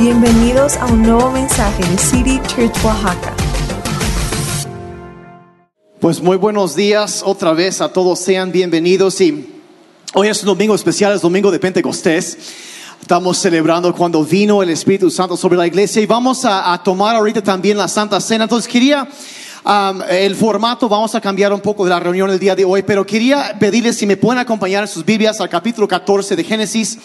Bienvenidos a un nuevo mensaje de City Church Oaxaca. Pues muy buenos días otra vez a todos, sean bienvenidos y hoy es un domingo especial, es domingo de Pentecostés. Estamos celebrando cuando vino el Espíritu Santo sobre la iglesia y vamos a, a tomar ahorita también la Santa Cena. Entonces quería, um, el formato, vamos a cambiar un poco de la reunión el día de hoy, pero quería pedirles si me pueden acompañar en sus Biblias al capítulo 14 de Génesis.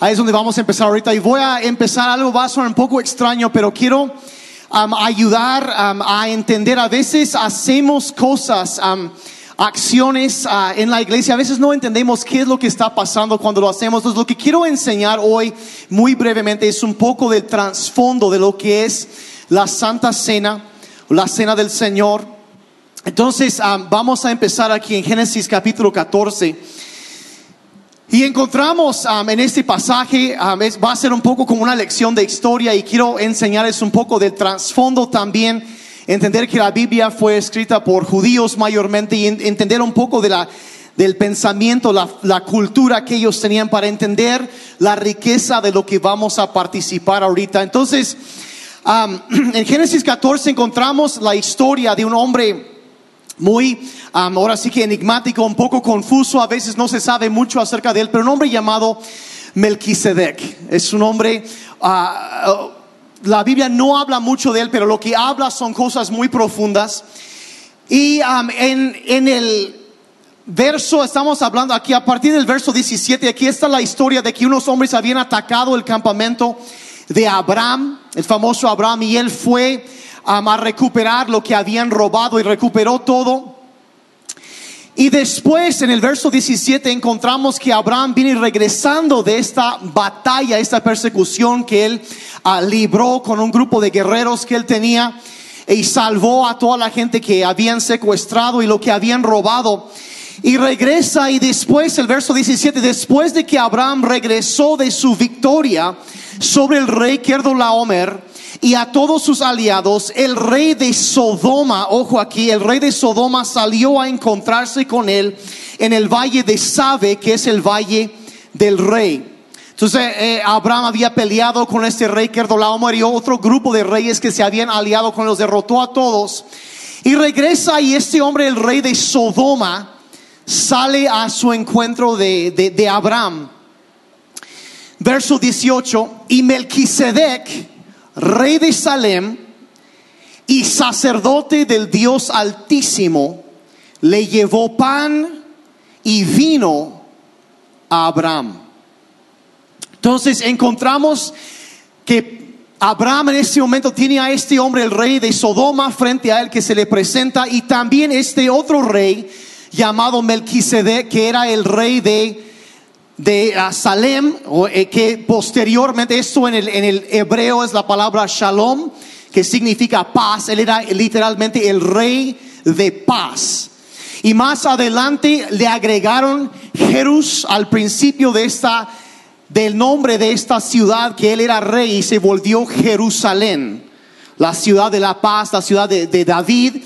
Ahí es donde vamos a empezar ahorita y voy a empezar algo, va a sonar un poco extraño, pero quiero um, ayudar um, a entender. A veces hacemos cosas, um, acciones uh, en la iglesia, a veces no entendemos qué es lo que está pasando cuando lo hacemos. Entonces, lo que quiero enseñar hoy, muy brevemente, es un poco del trasfondo de lo que es la Santa Cena, la Cena del Señor. Entonces, um, vamos a empezar aquí en Génesis capítulo 14. Y encontramos en este pasaje, va a ser un poco como una lección de historia y quiero enseñarles un poco del trasfondo también, entender que la Biblia fue escrita por judíos mayormente y en- entender un poco de la, del pensamiento, la, la cultura que ellos tenían para entender la riqueza de lo que vamos a participar ahorita. Entonces, en Génesis 14 encontramos la historia de un hombre muy, ahora sí que enigmático, un poco confuso, a veces no se sabe mucho acerca de él, pero un hombre llamado Melquisedec. Es un hombre, ah, ah, la Biblia no habla mucho de él, pero lo que habla son cosas muy profundas. Y en, en el verso, estamos hablando aquí a partir del verso 17, aquí está la historia de que unos hombres habían atacado el campamento de Abraham, el famoso Abraham, y él fue a recuperar lo que habían robado y recuperó todo. Y después en el verso 17 encontramos que Abraham viene regresando de esta batalla, esta persecución que él ah, libró con un grupo de guerreros que él tenía y salvó a toda la gente que habían secuestrado y lo que habían robado. Y regresa y después el verso 17, después de que Abraham regresó de su victoria sobre el rey Laomer y a todos sus aliados, el rey de Sodoma, ojo aquí, el rey de Sodoma salió a encontrarse con él en el valle de Sabe, que es el valle del rey. Entonces eh, Abraham había peleado con este rey Laomer y otro grupo de reyes que se habían aliado con los derrotó a todos. Y regresa y este hombre, el rey de Sodoma, sale a su encuentro de, de, de Abraham. Verso 18, y Melquisedec, rey de Salem y sacerdote del Dios Altísimo, le llevó pan y vino a Abraham. Entonces encontramos que Abraham en este momento tiene a este hombre, el rey de Sodoma, frente a él que se le presenta, y también este otro rey llamado Melquisedec, que era el rey de de Salem, eh, que posteriormente, esto en el, en el hebreo es la palabra shalom, que significa paz. Él era literalmente el rey de paz. Y más adelante le agregaron Jerus al principio de esta, del nombre de esta ciudad, que él era rey y se volvió Jerusalén, la ciudad de la paz, la ciudad de, de David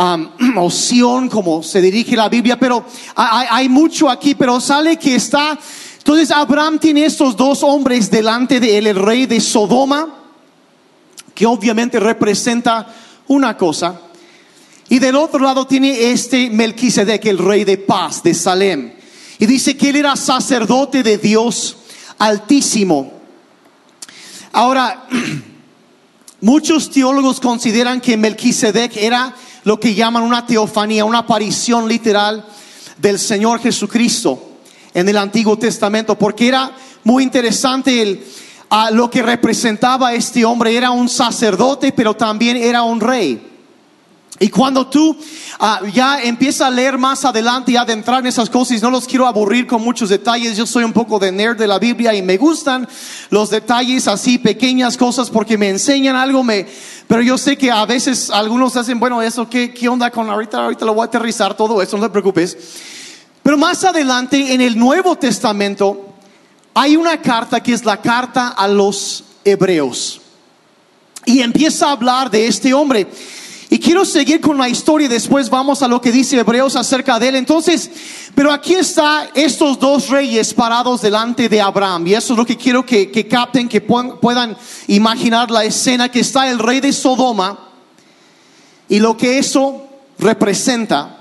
um, o Sión, como se dirige la Biblia, pero hay, hay mucho aquí, pero sale que está, entonces Abraham tiene estos dos hombres delante de él, el rey de Sodoma, que obviamente representa una cosa, y del otro lado tiene este Melquisedec, el rey de paz de Salem, y dice que él era sacerdote de Dios altísimo. Ahora, Muchos teólogos consideran que Melquisedec era lo que llaman una teofanía, una aparición literal del Señor Jesucristo en el Antiguo Testamento, porque era muy interesante el, a lo que representaba este hombre. Era un sacerdote, pero también era un rey. Y cuando tú ah, ya empiezas a leer más adelante y adentrar en esas cosas, no los quiero aburrir con muchos detalles, yo soy un poco de nerd de la Biblia y me gustan los detalles así, pequeñas cosas, porque me enseñan algo, me, pero yo sé que a veces algunos hacen, bueno, eso, ¿qué, qué onda con ahorita? Ahorita lo voy a aterrizar todo eso, no te preocupes. Pero más adelante en el Nuevo Testamento hay una carta que es la carta a los hebreos. Y empieza a hablar de este hombre. Y quiero seguir con la historia y después vamos a lo que dice Hebreos acerca de él. Entonces, pero aquí está estos dos reyes parados delante de Abraham. Y eso es lo que quiero que, que capten, que puedan imaginar la escena, que está el rey de Sodoma y lo que eso representa.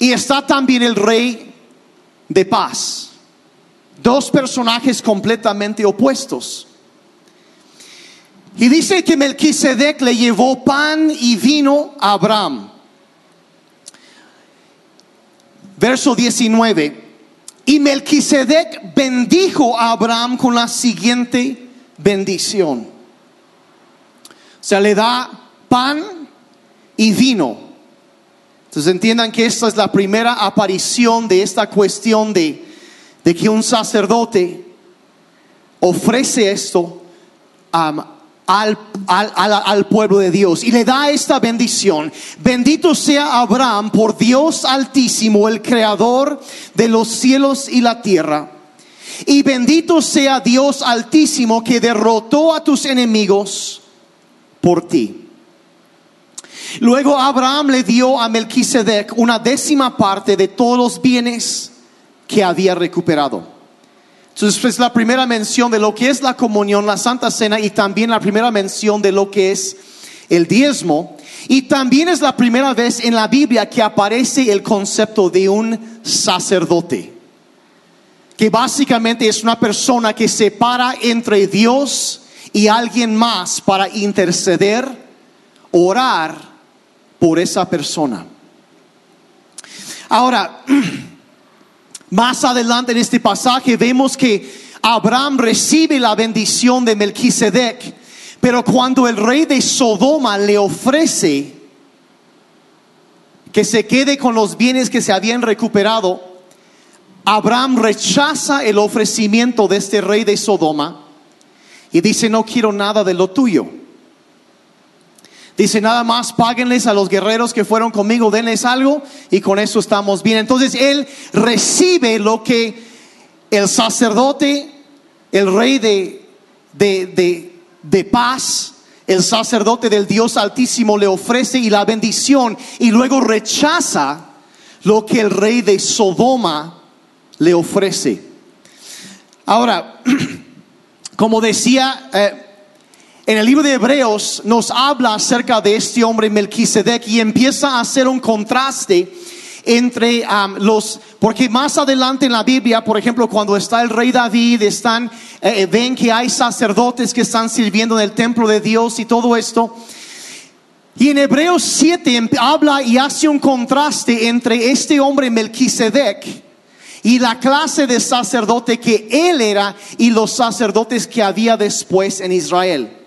Y está también el rey de paz. Dos personajes completamente opuestos. Y dice que Melquisedec le llevó pan y vino a Abraham. Verso 19. Y Melquisedec bendijo a Abraham con la siguiente bendición. O sea, le da pan y vino. Entonces entiendan que esta es la primera aparición de esta cuestión de, de que un sacerdote ofrece esto a al, al, pueblo de Dios y le da esta bendición. Bendito sea Abraham por Dios altísimo, el creador de los cielos y la tierra. Y bendito sea Dios altísimo que derrotó a tus enemigos por ti. Luego Abraham le dio a Melquisedec una décima parte de todos los bienes que había recuperado. Entonces es la primera mención de lo que es la comunión, la Santa Cena y también la primera mención de lo que es el diezmo. Y también es la primera vez en la Biblia que aparece el concepto de un sacerdote, que básicamente es una persona que se para entre Dios y alguien más para interceder, orar por esa persona. Ahora, Más adelante en este pasaje vemos que Abraham recibe la bendición de Melquisedec, pero cuando el rey de Sodoma le ofrece que se quede con los bienes que se habían recuperado, Abraham rechaza el ofrecimiento de este rey de Sodoma y dice, no quiero nada de lo tuyo. Dice, nada más páguenles a los guerreros que fueron conmigo, denles algo y con eso estamos bien. Entonces él recibe lo que el sacerdote, el rey de, de, de, paz, el sacerdote del Dios Altísimo le ofrece y la bendición y luego rechaza lo que el rey de Sodoma le ofrece. Ahora, como decía, eh, en el libro de Hebreos nos habla acerca de este hombre Melquisedec y empieza a hacer un contraste entre los, porque más adelante en la Biblia, por ejemplo, cuando está el rey David, están, eh, eh, ven que hay sacerdotes que están sirviendo en el templo de Dios y todo esto. Y en Hebreos 7 em, habla y hace un contraste entre este hombre Melquisedec y la clase de sacerdote que él era y los sacerdotes que había después en Israel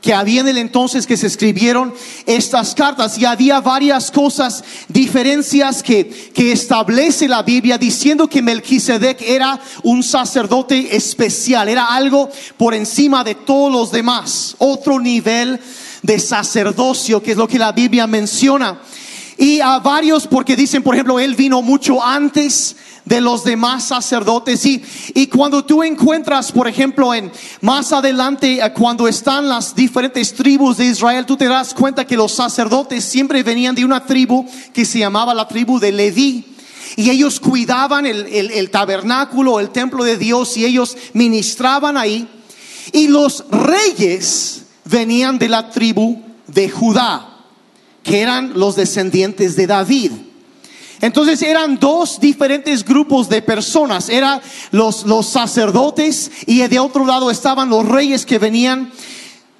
que había en el entonces que se escribieron estas cartas y había varias cosas, diferencias que, que establece la Biblia diciendo que Melquisedec era un sacerdote especial, era algo por encima de todos los demás, otro nivel de sacerdocio, que es lo que la Biblia menciona. Y a varios, porque dicen, por ejemplo, él vino mucho antes de los demás sacerdotes. Y, y cuando tú encuentras, por ejemplo, en más adelante, eh, cuando están las diferentes tribus de Israel, tú te das cuenta que los sacerdotes siempre venían de una tribu que se llamaba la tribu de Leví. Y ellos cuidaban el, el, el tabernáculo, el templo de Dios, y ellos ministraban ahí. Y los reyes venían de la tribu de Judá, que eran los descendientes de David. Entonces eran dos diferentes grupos de personas. Eran los, los sacerdotes y de otro lado estaban los reyes que venían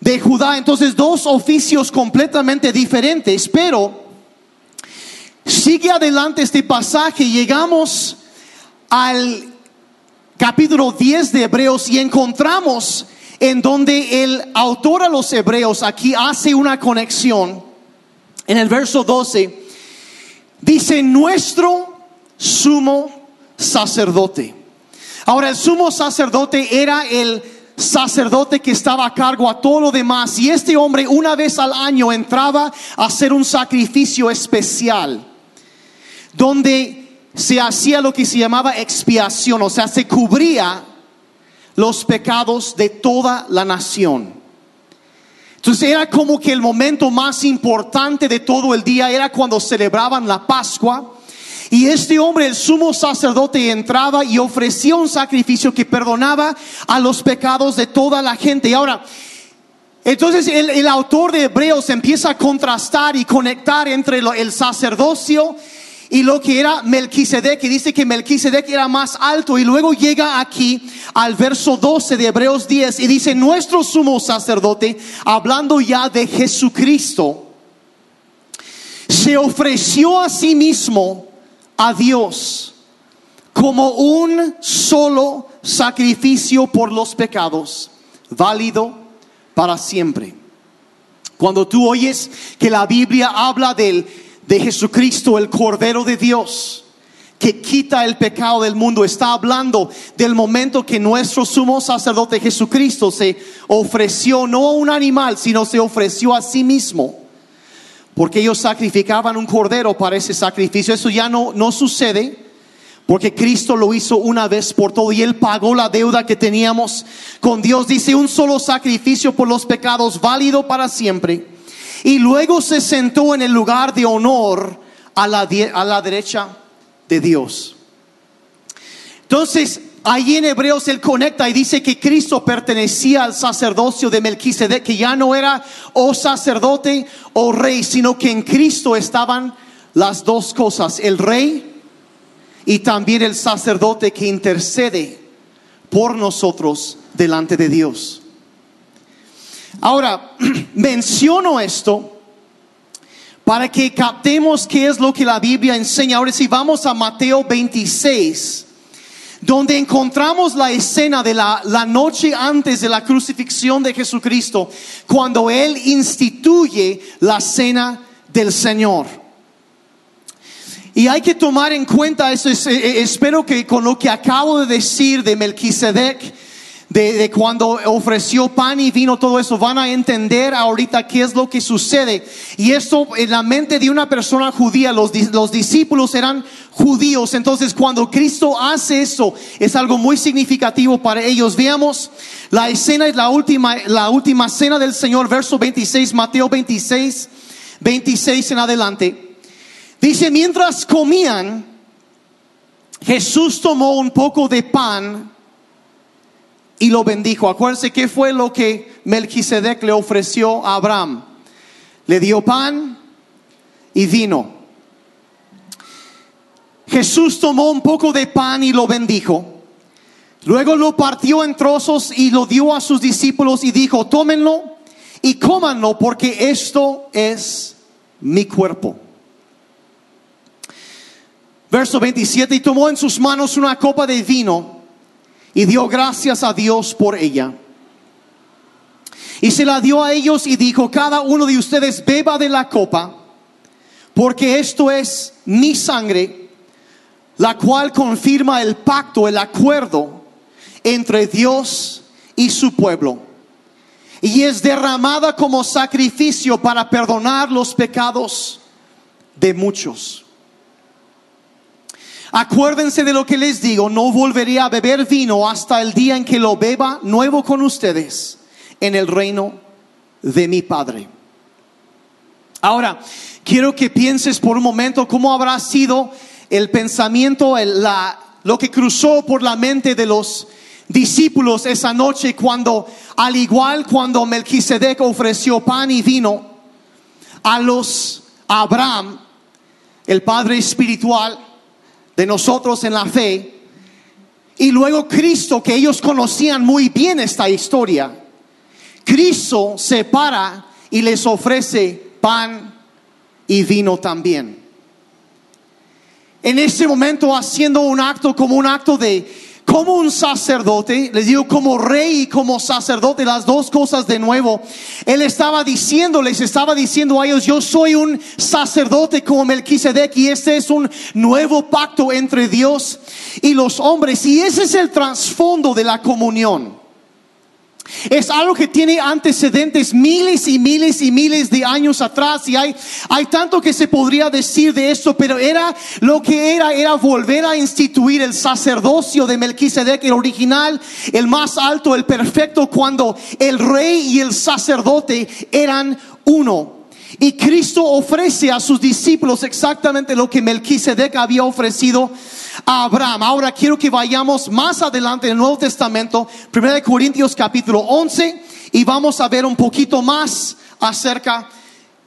de Judá. Entonces dos oficios completamente diferentes. Pero sigue adelante este pasaje. Llegamos al capítulo 10 de Hebreos y encontramos en donde el autor a los Hebreos aquí hace una conexión. En el verso 12 Dice nuestro sumo sacerdote. Ahora el sumo sacerdote era el sacerdote que estaba a cargo a todo lo demás. Y este hombre una vez al año entraba a hacer un sacrificio especial, donde se hacía lo que se llamaba expiación, o sea, se cubría los pecados de toda la nación. Entonces era como que el momento más importante de todo el día era cuando celebraban la Pascua. Y este hombre, el sumo sacerdote, entraba y ofrecía un sacrificio que perdonaba a los pecados de toda la gente. Y ahora, entonces el, el autor de Hebreos empieza a contrastar y conectar entre lo- el sacerdocio y lo que era Melquisedec, y dice que Melquisedec era más alto, y luego llega aquí al verso 12 de Hebreos 10 y dice, nuestro sumo sacerdote, hablando ya de Jesucristo, se ofreció a sí mismo a Dios como un solo sacrificio por los pecados, válido para siempre. Cuando tú oyes que la Biblia habla del, de Jesucristo, el Cordero de Dios, que quita el pecado del mundo, está hablando del momento que nuestro sumo sacerdote Jesucristo se ofreció no a un animal, sino se ofreció a sí mismo. Porque ellos sacrificaban un cordero para ese sacrificio. Eso ya no, no sucede. Porque Cristo lo hizo una vez por todo y Él pagó la deuda que teníamos con Dios. Dice un solo sacrificio por los pecados, válido para siempre. Y luego se sentó en el lugar de honor a la, a la derecha de Dios. Entonces, ahí en Hebreos él conecta y dice que Cristo pertenecía al sacerdocio de Melquisedec, que ya no era o sacerdote o rey, sino que en Cristo estaban las dos cosas, el rey y también el sacerdote que intercede por nosotros delante de Dios. Ahora, menciono esto para que captemos qué es lo que la Biblia enseña. Ahora si vamos a Mateo 26, donde encontramos la escena de la, la noche antes de la crucifixión de Jesucristo, cuando Él instituye la cena del Señor. Y hay que tomar en cuenta eso. es- eh, espero que con lo que acabo de decir de Melquisedec, de, de cuando ofreció pan y vino, todo eso, van a entender ahorita qué es lo que sucede. Y esto en la mente de una persona judía, los, los discípulos eran judíos. Entonces, cuando Cristo hace eso, es algo muy significativo para ellos. Veamos, la escena es la última, la última cena del Señor, verso 26, Mateo 26, 26 en adelante. Dice, mientras comían, Jesús tomó un poco de pan y lo bendijo. Acuérdense qué fue lo que Melquisedec le ofreció a Abraham. Le dio pan y vino. Jesús tomó un poco de pan y lo bendijo. Luego lo partió en trozos y lo dio a sus discípulos y dijo, tómenlo y cómanlo porque esto es mi cuerpo. Verso 27, y tomó en sus manos una copa de vino y dio gracias a Dios por ella. Y se la dio a ellos y dijo, cada uno de ustedes beba de la copa, porque esto es mi sangre, la cual confirma el pacto, el acuerdo entre Dios y su pueblo. Y es derramada como sacrificio para perdonar los pecados de muchos. Acuérdense de lo que les digo, no volveré a beber vino hasta el día en que lo beba nuevo con ustedes en el reino de mi Padre. Ahora, quiero que pienses por un momento cómo habrá sido el pensamiento, la, lo que cruzó por la mente de los discípulos esa noche cuando, al igual cuando Melquisedec ofreció pan y vino a los a Abraham, el padre espiritual de nosotros en la fe, y luego Cristo, que ellos conocían muy bien esta historia, Cristo se para y les ofrece pan y vino también. En ese momento haciendo un acto como un acto de, como un sacerdote, les digo como rey y como sacerdote, las dos cosas de nuevo. Él estaba diciendo, les estaba diciendo a ellos, yo soy un sacerdote como Melquisedec y este es un nuevo pacto entre Dios y los hombres. Y ese es el trasfondo de la comunión. Es algo que tiene antecedentes miles y miles y miles de años atrás y hay, hay tanto que se podría decir de esto, pero era lo que era, era volver a instituir el sacerdocio de Melquisedec, el original, el más alto, el perfecto, cuando el rey y el sacerdote eran uno. Y Cristo ofrece a sus discípulos exactamente lo que Melquisedec había ofrecido a Abraham. Ahora quiero que vayamos más adelante en el Nuevo Testamento, 1 Corintios capítulo 11, y vamos a ver un poquito más acerca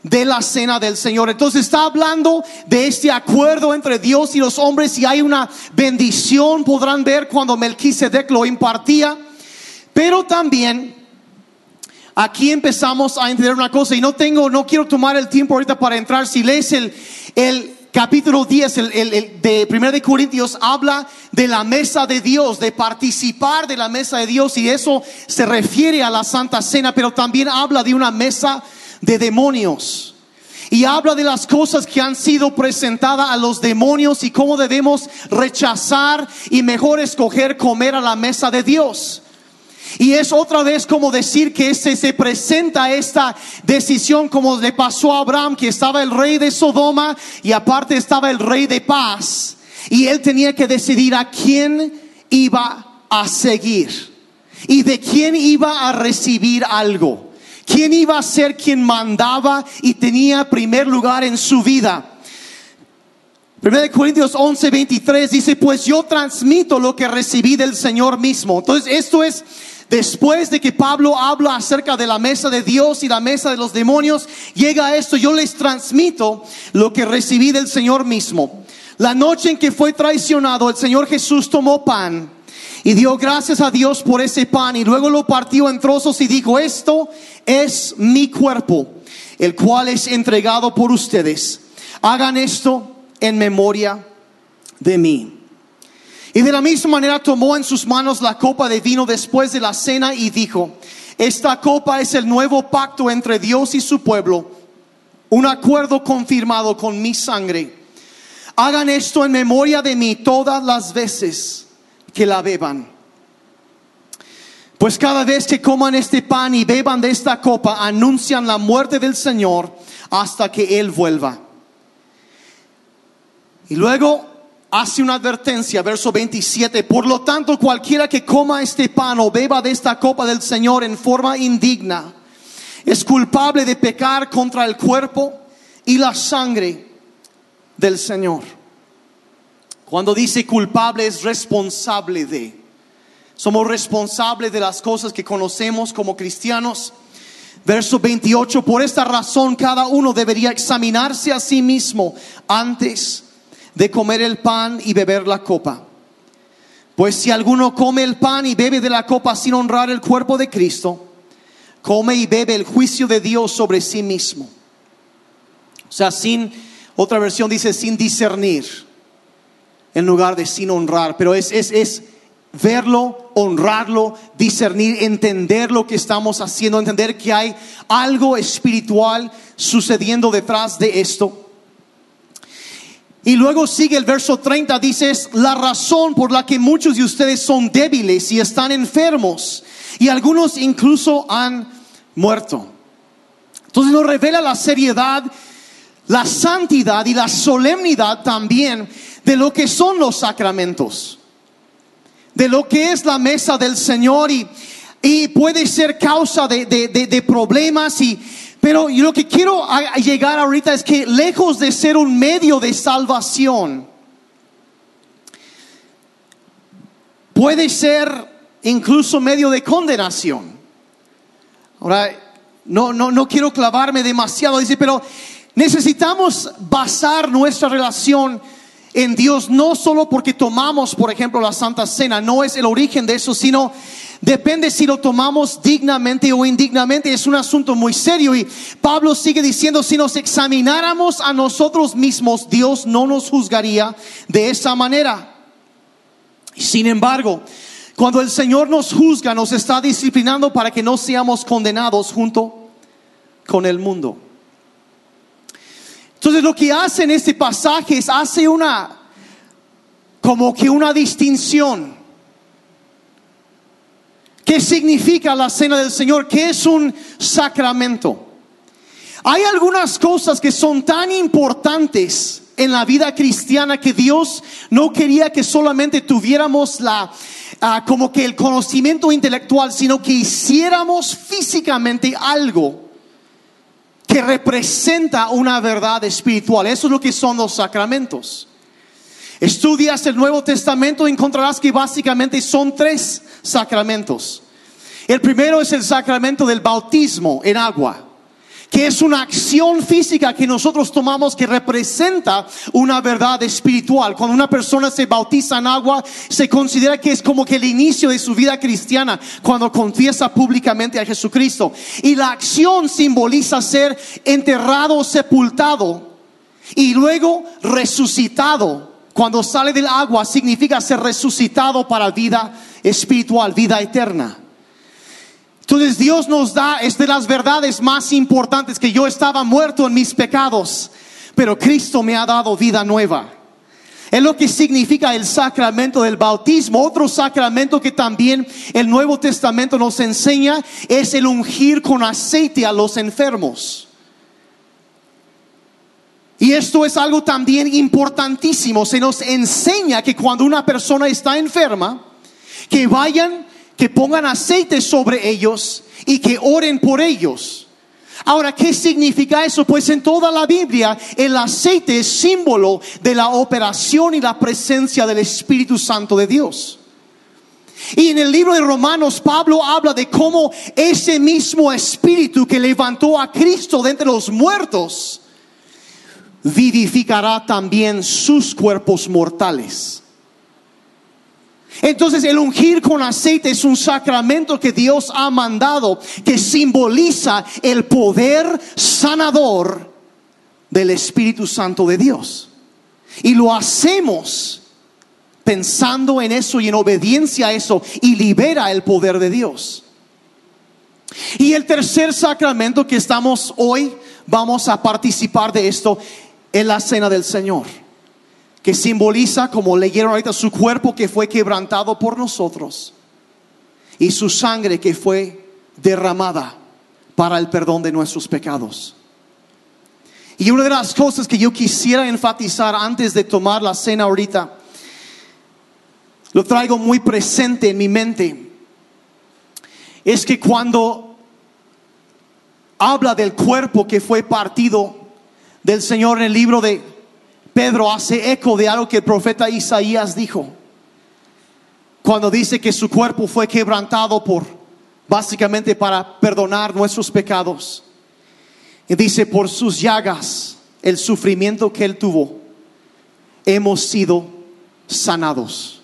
de la cena del Señor. Entonces está hablando de este acuerdo entre Dios y los hombres y hay una bendición, podrán ver cuando Melquisedec lo impartía, pero también aquí empezamos a entender una cosa y no tengo, no quiero tomar el tiempo ahorita para entrar. Si lees el, el capítulo 10 el, el, de 1 de Corintios habla de la mesa de Dios, de participar de la mesa de Dios y eso se refiere a la Santa Cena, pero también habla de una mesa de demonios. Y habla de las cosas que han sido presentadas a los demonios y cómo debemos rechazar y mejor escoger comer a la mesa de Dios. Y es otra vez como decir que se, se presenta esta decisión como le pasó a Abraham, que estaba el rey de Sodoma y aparte estaba el rey de paz. Y él tenía que decidir a quién iba a seguir y de quién iba a recibir algo. ¿Quién iba a ser quien mandaba y tenía primer lugar en su vida? 1 Corintios 11, 23 dice, pues yo transmito lo que recibí del Señor mismo. Entonces, esto es Después de que Pablo habla acerca de la mesa de Dios y la mesa de los demonios, llega esto, yo les transmito lo que recibí del Señor mismo. La noche en que fue traicionado, el Señor Jesús tomó pan y dio gracias a Dios por ese pan y luego lo partió en trozos y dijo, esto es mi cuerpo, el cual es entregado por ustedes. Hagan esto en memoria de mí. Y de la misma manera tomó en sus manos la copa de vino después de la cena y dijo, esta copa es el nuevo pacto entre Dios y su pueblo, un acuerdo confirmado con mi sangre. Hagan esto en memoria de mí todas las veces que la beban. Pues cada vez que coman este pan y beban de esta copa, anuncian la muerte del Señor hasta que Él vuelva. Y luego hace una advertencia, verso 27, por lo tanto cualquiera que coma este pan o beba de esta copa del Señor en forma indigna, es culpable de pecar contra el cuerpo y la sangre del Señor. Cuando dice culpable es responsable de. Somos responsables de las cosas que conocemos como cristianos. Verso 28, por esta razón cada uno debería examinarse a sí mismo antes de comer el pan y beber la copa. Pues si alguno come el pan y bebe de la copa sin honrar el cuerpo de Cristo, come y bebe el juicio de Dios sobre sí mismo. O sea, sin, otra versión dice sin discernir, en lugar de sin honrar, pero es, es, es verlo, honrarlo, discernir, entender lo que estamos haciendo, entender que hay algo espiritual sucediendo detrás de esto. Y luego sigue el verso 30, dice, es la razón por la que muchos de ustedes son débiles y están enfermos. Y algunos incluso han muerto. Entonces nos revela la seriedad, la santidad y la solemnidad también de lo que son los sacramentos. De lo que es la mesa del Señor y, y puede ser causa de, de, de problemas y pero lo que quiero llegar ahorita es que lejos de ser un medio de salvación, puede ser incluso medio de condenación. Ahora, no, no, no quiero clavarme demasiado, dice, pero necesitamos basar nuestra relación en Dios no solo porque tomamos, por ejemplo, la Santa Cena, no es el origen de eso, sino Depende si lo tomamos dignamente o indignamente. Es un asunto muy serio. Y Pablo sigue diciendo, si nos examináramos a nosotros mismos, Dios no nos juzgaría de esa manera. Sin embargo, cuando el Señor nos juzga, nos está disciplinando para que no seamos condenados junto con el mundo. Entonces lo que hace en este pasaje es hace una como que una distinción ¿Qué significa la cena del Señor? ¿Qué es un sacramento? Hay algunas cosas que son tan importantes en la vida cristiana que Dios no quería que solamente tuviéramos la ah, como que el conocimiento intelectual, sino que hiciéramos físicamente algo que representa una verdad espiritual. Eso es lo que son los sacramentos. Estudias el Nuevo Testamento encontrarás que básicamente son tres sacramentos. El primero es el sacramento del bautismo en agua que es una acción física que nosotros tomamos que representa una verdad espiritual. Cuando una persona se bautiza en agua, se considera que es como que el inicio de su vida cristiana, cuando confiesa públicamente a Jesucristo. Y la acción simboliza ser enterrado sepultado y luego resucitado. Cuando sale del agua significa ser resucitado para vida espiritual, vida eterna. Entonces Dios nos da, es de las verdades más importantes que yo estaba muerto en mis pecados, pero Cristo me ha dado vida nueva. Es lo que significa el sacramento del bautismo. Otro sacramento que también el Nuevo Testamento nos enseña es el ungir con aceite a los enfermos. Y esto es algo también importantísimo. Se nos enseña que cuando una persona está enferma, que vayan que pongan aceite sobre ellos y que oren por ellos. Ahora, ¿qué significa eso? Pues en toda la Biblia el aceite es símbolo de la operación y la presencia del Espíritu Santo de Dios. Y en el libro de Romanos, Pablo habla de cómo ese mismo Espíritu que levantó a Cristo de entre los muertos, vivificará también sus cuerpos mortales. Entonces el ungir con aceite es un sacramento que Dios ha mandado que simboliza el poder sanador del Espíritu Santo de Dios. Y lo hacemos pensando en eso y en obediencia a eso y libera el poder de Dios. Y el tercer sacramento que estamos hoy, vamos a participar de esto en la cena del Señor que simboliza, como leyeron ahorita, su cuerpo que fue quebrantado por nosotros y su sangre que fue derramada para el perdón de nuestros pecados. Y una de las cosas que yo quisiera enfatizar antes de tomar la cena ahorita, lo traigo muy presente en mi mente, es que cuando habla del cuerpo que fue partido del Señor en el libro de Pedro hace eco de algo que el profeta Isaías dijo. Cuando dice que su cuerpo fue quebrantado por, básicamente para perdonar nuestros pecados. Y dice, por sus llagas, el sufrimiento que él tuvo, hemos sido sanados.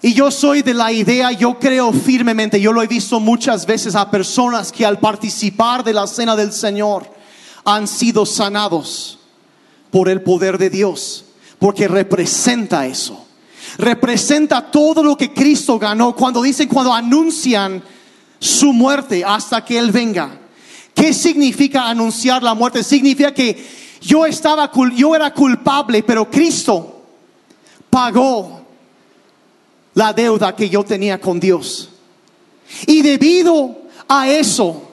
Y yo soy de la idea, yo creo firmemente, yo lo he visto muchas veces a personas que al participar de la cena del Señor han sido sanados por el poder de Dios, porque representa eso. Representa todo lo que Cristo ganó cuando dicen, cuando anuncian su muerte hasta que Él venga. ¿Qué significa anunciar la muerte? Significa que yo estaba, yo era culpable, pero Cristo pagó la deuda que yo tenía con Dios. Y debido a eso,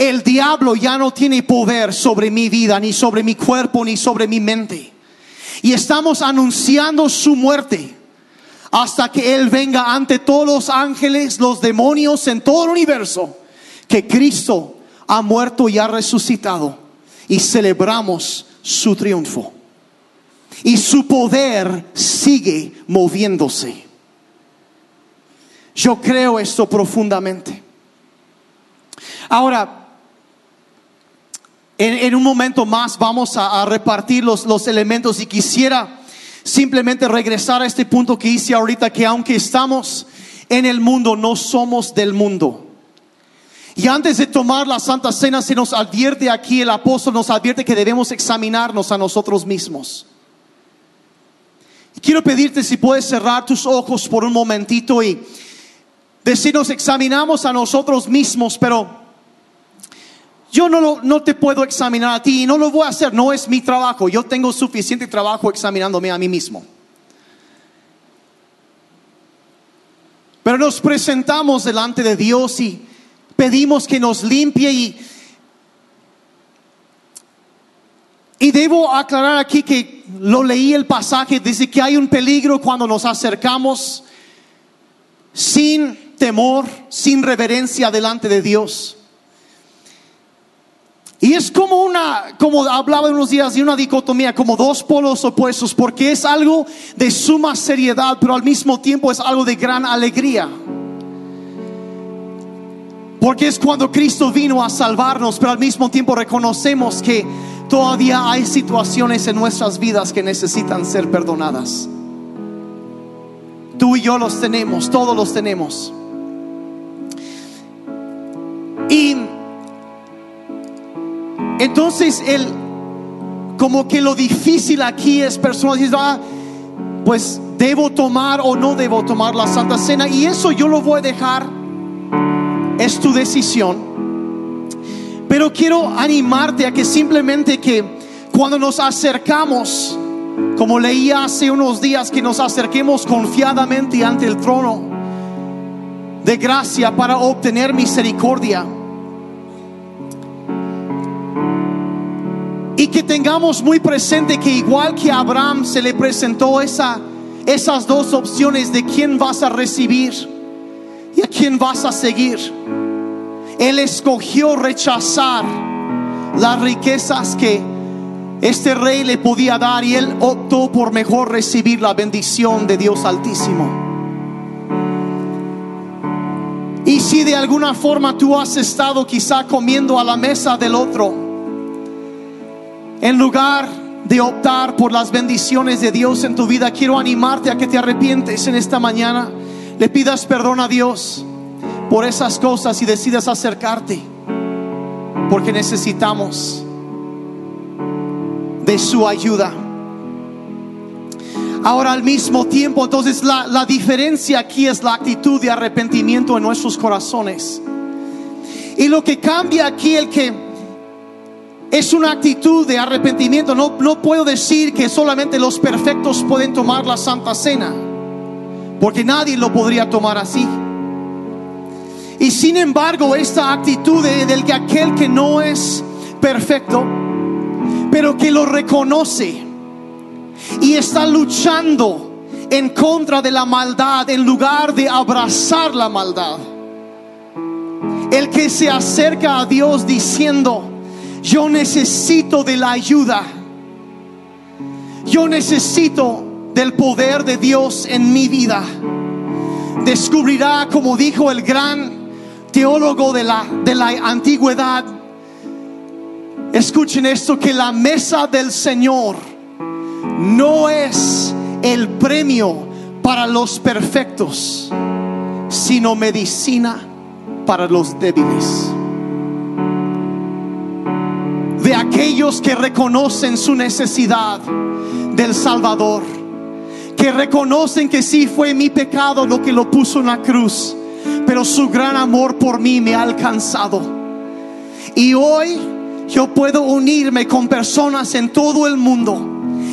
el diablo ya no tiene poder sobre mi vida, ni sobre mi cuerpo, ni sobre mi mente. Y estamos anunciando su muerte hasta que Él venga ante todos los ángeles, los demonios en todo el universo, que Cristo ha muerto y ha resucitado. Y celebramos su triunfo. Y su poder sigue moviéndose. Yo creo esto profundamente. Ahora, en, un momento más vamos a, repartir los, elementos y quisiera simplemente regresar a este punto que hice ahorita, que aunque estamos en el mundo, no somos del mundo. Y antes de tomar la Santa Cena, se nos advierte aquí, el apóstol nos advierte que debemos examinarnos a nosotros mismos. quiero pedirte si puedes cerrar tus ojos por un momentito y decir, nos examinamos a nosotros mismos, pero yo no, no te puedo examinar a ti y no lo voy a hacer, no es mi trabajo. Yo tengo suficiente trabajo examinándome a mí mismo. Pero nos presentamos delante de Dios y pedimos que nos limpie y, y debo aclarar aquí que lo leí el pasaje, dice que hay un peligro cuando nos acercamos sin temor, sin reverencia delante de Dios. Y es como una, como hablaba unos días, de una dicotomía, como dos polos opuestos, porque es algo de suma seriedad, pero al mismo tiempo es algo de gran alegría. Porque es cuando Cristo vino a salvarnos, pero al mismo tiempo reconocemos que todavía hay situaciones en nuestras vidas que necesitan ser perdonadas. Tú y yo los tenemos, todos los tenemos. Y entonces el como que lo difícil aquí es personas ah, pues debo tomar o no debo tomar la Santa Cena y eso yo lo voy a dejar es tu decisión. Pero quiero animarte a que simplemente que cuando nos acercamos, como leía hace unos días, que nos acerquemos confiadamente ante el trono de gracia para obtener misericordia. Que tengamos muy presente que igual que a Abraham se le presentó esa, esas dos opciones de quién vas a recibir y a quién vas a seguir. Él escogió rechazar las riquezas que este rey le podía dar y él optó por mejor recibir la bendición de Dios Altísimo. Y si de alguna forma tú has estado quizá comiendo a la mesa del otro, en lugar de optar por las bendiciones de Dios en tu vida, quiero animarte a que te arrepientes en esta mañana, le pidas perdón a Dios por esas cosas y decidas acercarte, porque necesitamos de su ayuda. Ahora al mismo tiempo, entonces la, la diferencia aquí es la actitud de arrepentimiento en nuestros corazones. Y lo que cambia aquí el que es una actitud de arrepentimiento. No, no puedo decir que solamente los perfectos pueden tomar la Santa Cena, porque nadie lo podría tomar así. Y sin embargo, esta actitud del que aquel que no es perfecto, pero que lo reconoce y está luchando en contra de la maldad en lugar de abrazar la maldad. El que se acerca a Dios diciendo, yo necesito de la ayuda. Yo necesito del poder de Dios en mi vida. Descubrirá, como dijo el gran teólogo de la, de la antigüedad, escuchen esto, que la mesa del Señor no es el premio para los perfectos, sino medicina para los débiles de aquellos que reconocen su necesidad del Salvador, que reconocen que sí fue mi pecado lo que lo puso en la cruz, pero su gran amor por mí me ha alcanzado. Y hoy yo puedo unirme con personas en todo el mundo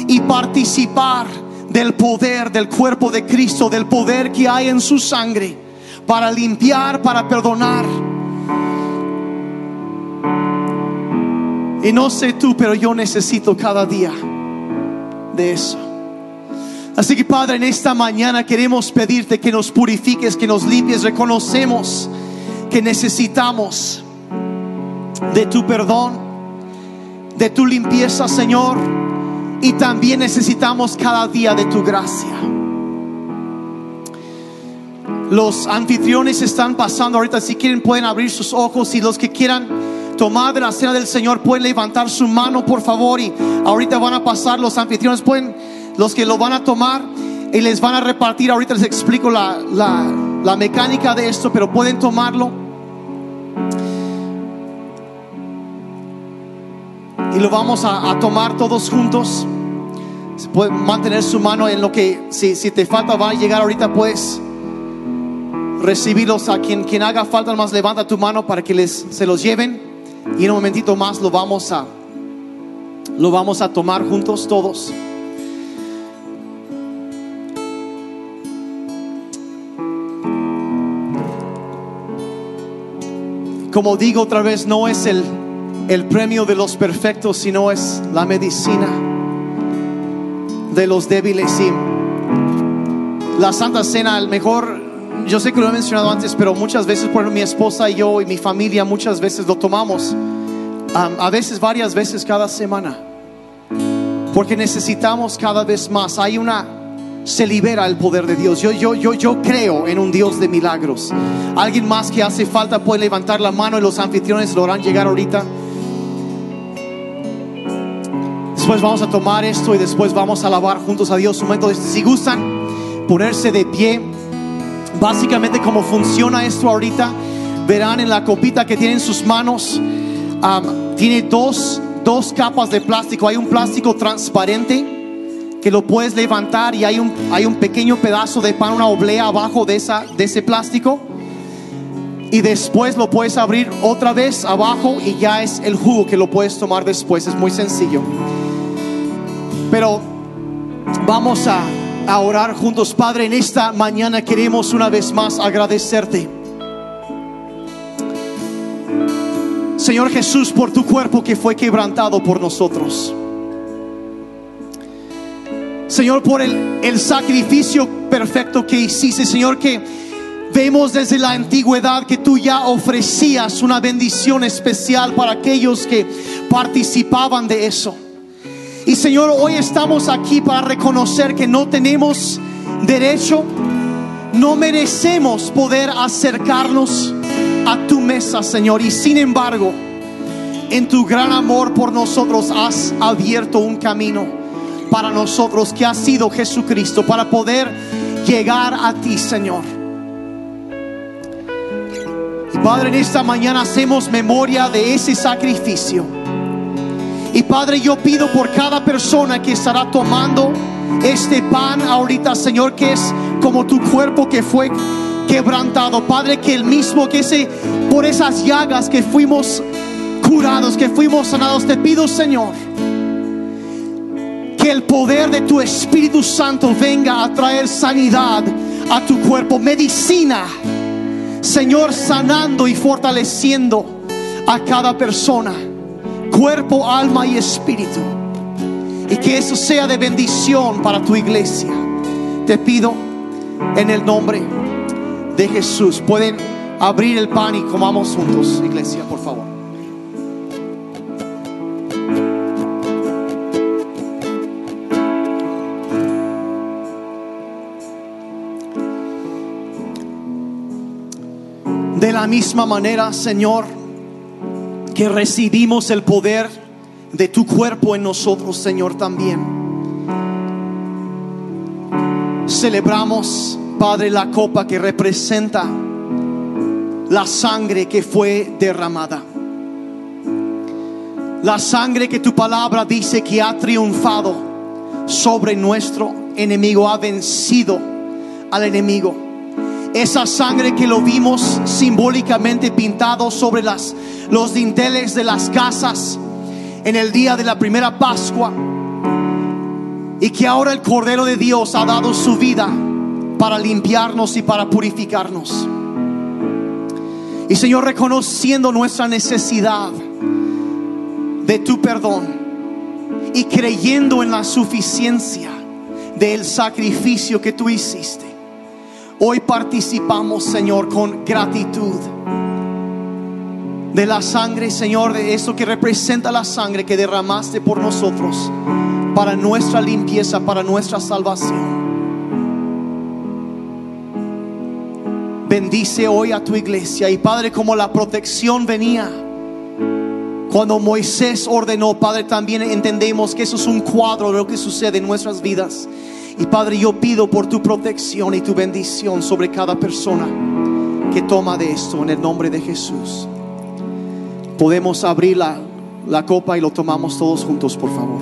y participar del poder del cuerpo de Cristo, del poder que hay en su sangre, para limpiar, para perdonar Y no sé tú, pero yo necesito cada día de eso. Así que Padre, en esta mañana queremos pedirte que nos purifiques, que nos limpies. Reconocemos que necesitamos de tu perdón, de tu limpieza, Señor. Y también necesitamos cada día de tu gracia. Los anfitriones están pasando ahorita. Si quieren pueden abrir sus ojos y los que quieran tomar de la cena del Señor, pueden levantar su mano, por favor. Y ahorita van a pasar los anfitriones, pueden, los que lo van a tomar y les van a repartir. Ahorita les explico la, la, mecánica de esto, pero pueden tomarlo. Y lo vamos a, tomar todos juntos. Se puede mantener su mano en lo que, si, si te falta, va a llegar ahorita, pues recibirlos a quien, quien haga falta, más levanta tu mano para que les, se los lleven. Y en un momentito más lo vamos a lo vamos a tomar juntos todos. Como digo otra vez, no es el, el premio de los perfectos, sino es la medicina de los débiles. Y la Santa Cena, el mejor yo sé que lo he mencionado antes, pero muchas veces por mi esposa y yo y mi familia, muchas veces lo tomamos, a veces varias veces cada semana, porque necesitamos cada vez más. Hay una, se libera el poder de Dios. Yo, yo, yo, yo creo en un Dios de milagros. Alguien más que hace falta puede levantar la mano y los anfitriones lo harán llegar ahorita. Después vamos a tomar esto y después vamos a alabar juntos a Dios un momento. Si gustan ponerse de pie, básicamente cómo funciona esto ahorita, verán en la copita que tienen en sus manos, um, tiene dos, dos capas de plástico. Hay un plástico transparente que lo puedes levantar y hay un, hay un pequeño pedazo de pan, una oblea abajo de, esa, de ese plástico. Y después lo puedes abrir otra vez abajo y ya es el jugo que lo puedes tomar después. Es muy sencillo. Pero vamos a, a orar juntos. Padre, en esta mañana queremos una vez más agradecerte. Señor Jesús, por tu cuerpo que fue quebrantado por nosotros. Señor, por el, el sacrificio perfecto que hiciste, Señor, que vemos desde la antigüedad que tú ya ofrecías una bendición especial para aquellos que participaban de eso. Y Señor, hoy estamos aquí para reconocer que no tenemos derecho, no merecemos poder acercarnos a tu mesa, Señor. Y sin embargo, en tu gran amor por nosotros has abierto un camino para nosotros que ha sido Jesucristo, para poder llegar a ti, Señor. Padre, en esta mañana hacemos memoria de ese sacrificio. Y Padre, yo pido por cada persona que estará tomando este pan ahorita, Señor, que es como tu cuerpo que fue quebrantado. Padre, que el mismo que ese, por esas llagas que fuimos curados, que fuimos sanados, te pido, Señor, que el poder de tu Espíritu Santo venga a traer sanidad a tu cuerpo, medicina, Señor, sanando y fortaleciendo a cada persona, cuerpo, alma y espíritu. Y que eso sea de bendición para tu iglesia. Te pido en el nombre de Jesús. Pueden abrir el pan y comamos juntos, iglesia, por favor. De la misma manera, Señor, que recibimos el poder de tu cuerpo en nosotros, Señor, también. Celebramos, Padre, la copa que representa la sangre que fue derramada. La sangre que tu palabra dice que ha triunfado sobre nuestro enemigo, ha vencido al enemigo esa sangre que lo vimos simbólicamente pintado sobre las, los dinteles de las casas en el día de la primera Pascua. Y que ahora el Cordero de Dios ha dado su vida para limpiarnos y para purificarnos. Y Señor, reconociendo nuestra necesidad de tu perdón y creyendo en la suficiencia del sacrificio que tú hiciste Hoy participamos, Señor, con gratitud de la sangre, Señor, de eso que representa la sangre que derramaste por nosotros para nuestra limpieza, para nuestra salvación. Bendice hoy a tu iglesia y Padre, como la protección venía. Cuando Moisés ordenó, Padre, también entendemos que eso es un cuadro de lo que sucede en nuestras vidas. Y Padre, yo pido por tu protección y tu bendición sobre cada persona que toma de esto en el nombre de Jesús. Podemos abrir la, copa y lo tomamos todos juntos, por favor.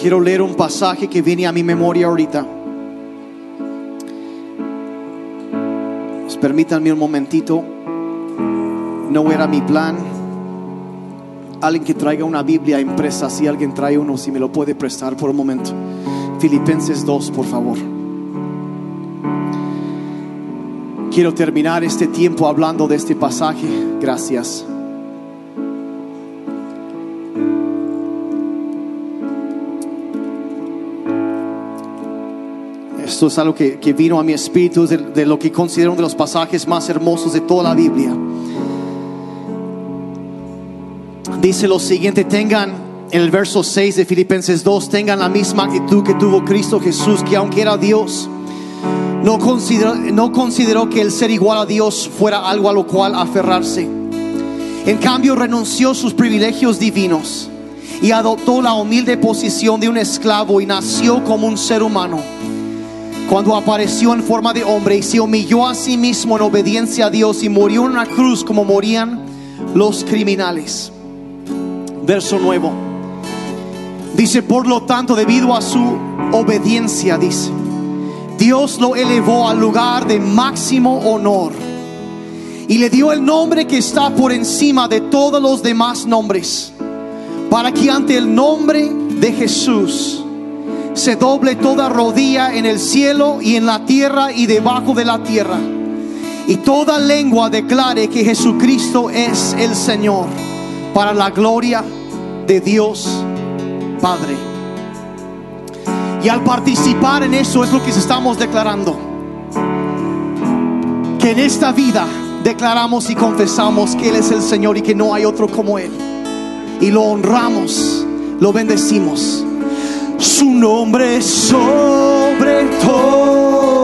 Quiero leer un pasaje que viene a mi memoria ahorita. Permítanme un momentito. No era mi plan. Alguien que traiga una Biblia impresa, si alguien trae uno, si me lo puede prestar por un momento. Filipenses 2, por favor. Quiero terminar este tiempo hablando de este pasaje. Gracias. Esto es algo que, que vino a mi espíritu de, de lo que considero uno de los pasajes más hermosos de toda la Biblia. Dice lo siguiente, tengan en el verso 6 de Filipenses 2, tengan la misma actitud que tuvo Cristo Jesús, que aunque era Dios, no consideró, no consideró que el ser igual a Dios fuera algo a lo cual aferrarse. En cambio, renunció sus privilegios divinos y adoptó la humilde posición de un esclavo y nació como un ser humano. Cuando apareció en forma de hombre y se humilló a sí mismo en obediencia a Dios y murió en una cruz como morían los criminales. Verso nuevo. Dice, por lo tanto, debido a su obediencia, dice, Dios lo elevó al lugar de máximo honor y le dio el nombre que está por encima de todos los demás nombres, para que ante el nombre de Jesús se doble toda rodilla en el cielo y en la tierra y debajo de la tierra, y toda lengua declare que Jesucristo es el Señor, para la gloria de Dios Padre. Y al participar en eso es lo que estamos declarando. Que en esta vida declaramos y confesamos que Él es el Señor y que no hay otro como Él. Y lo honramos, lo bendecimos. Su nombre sobre todo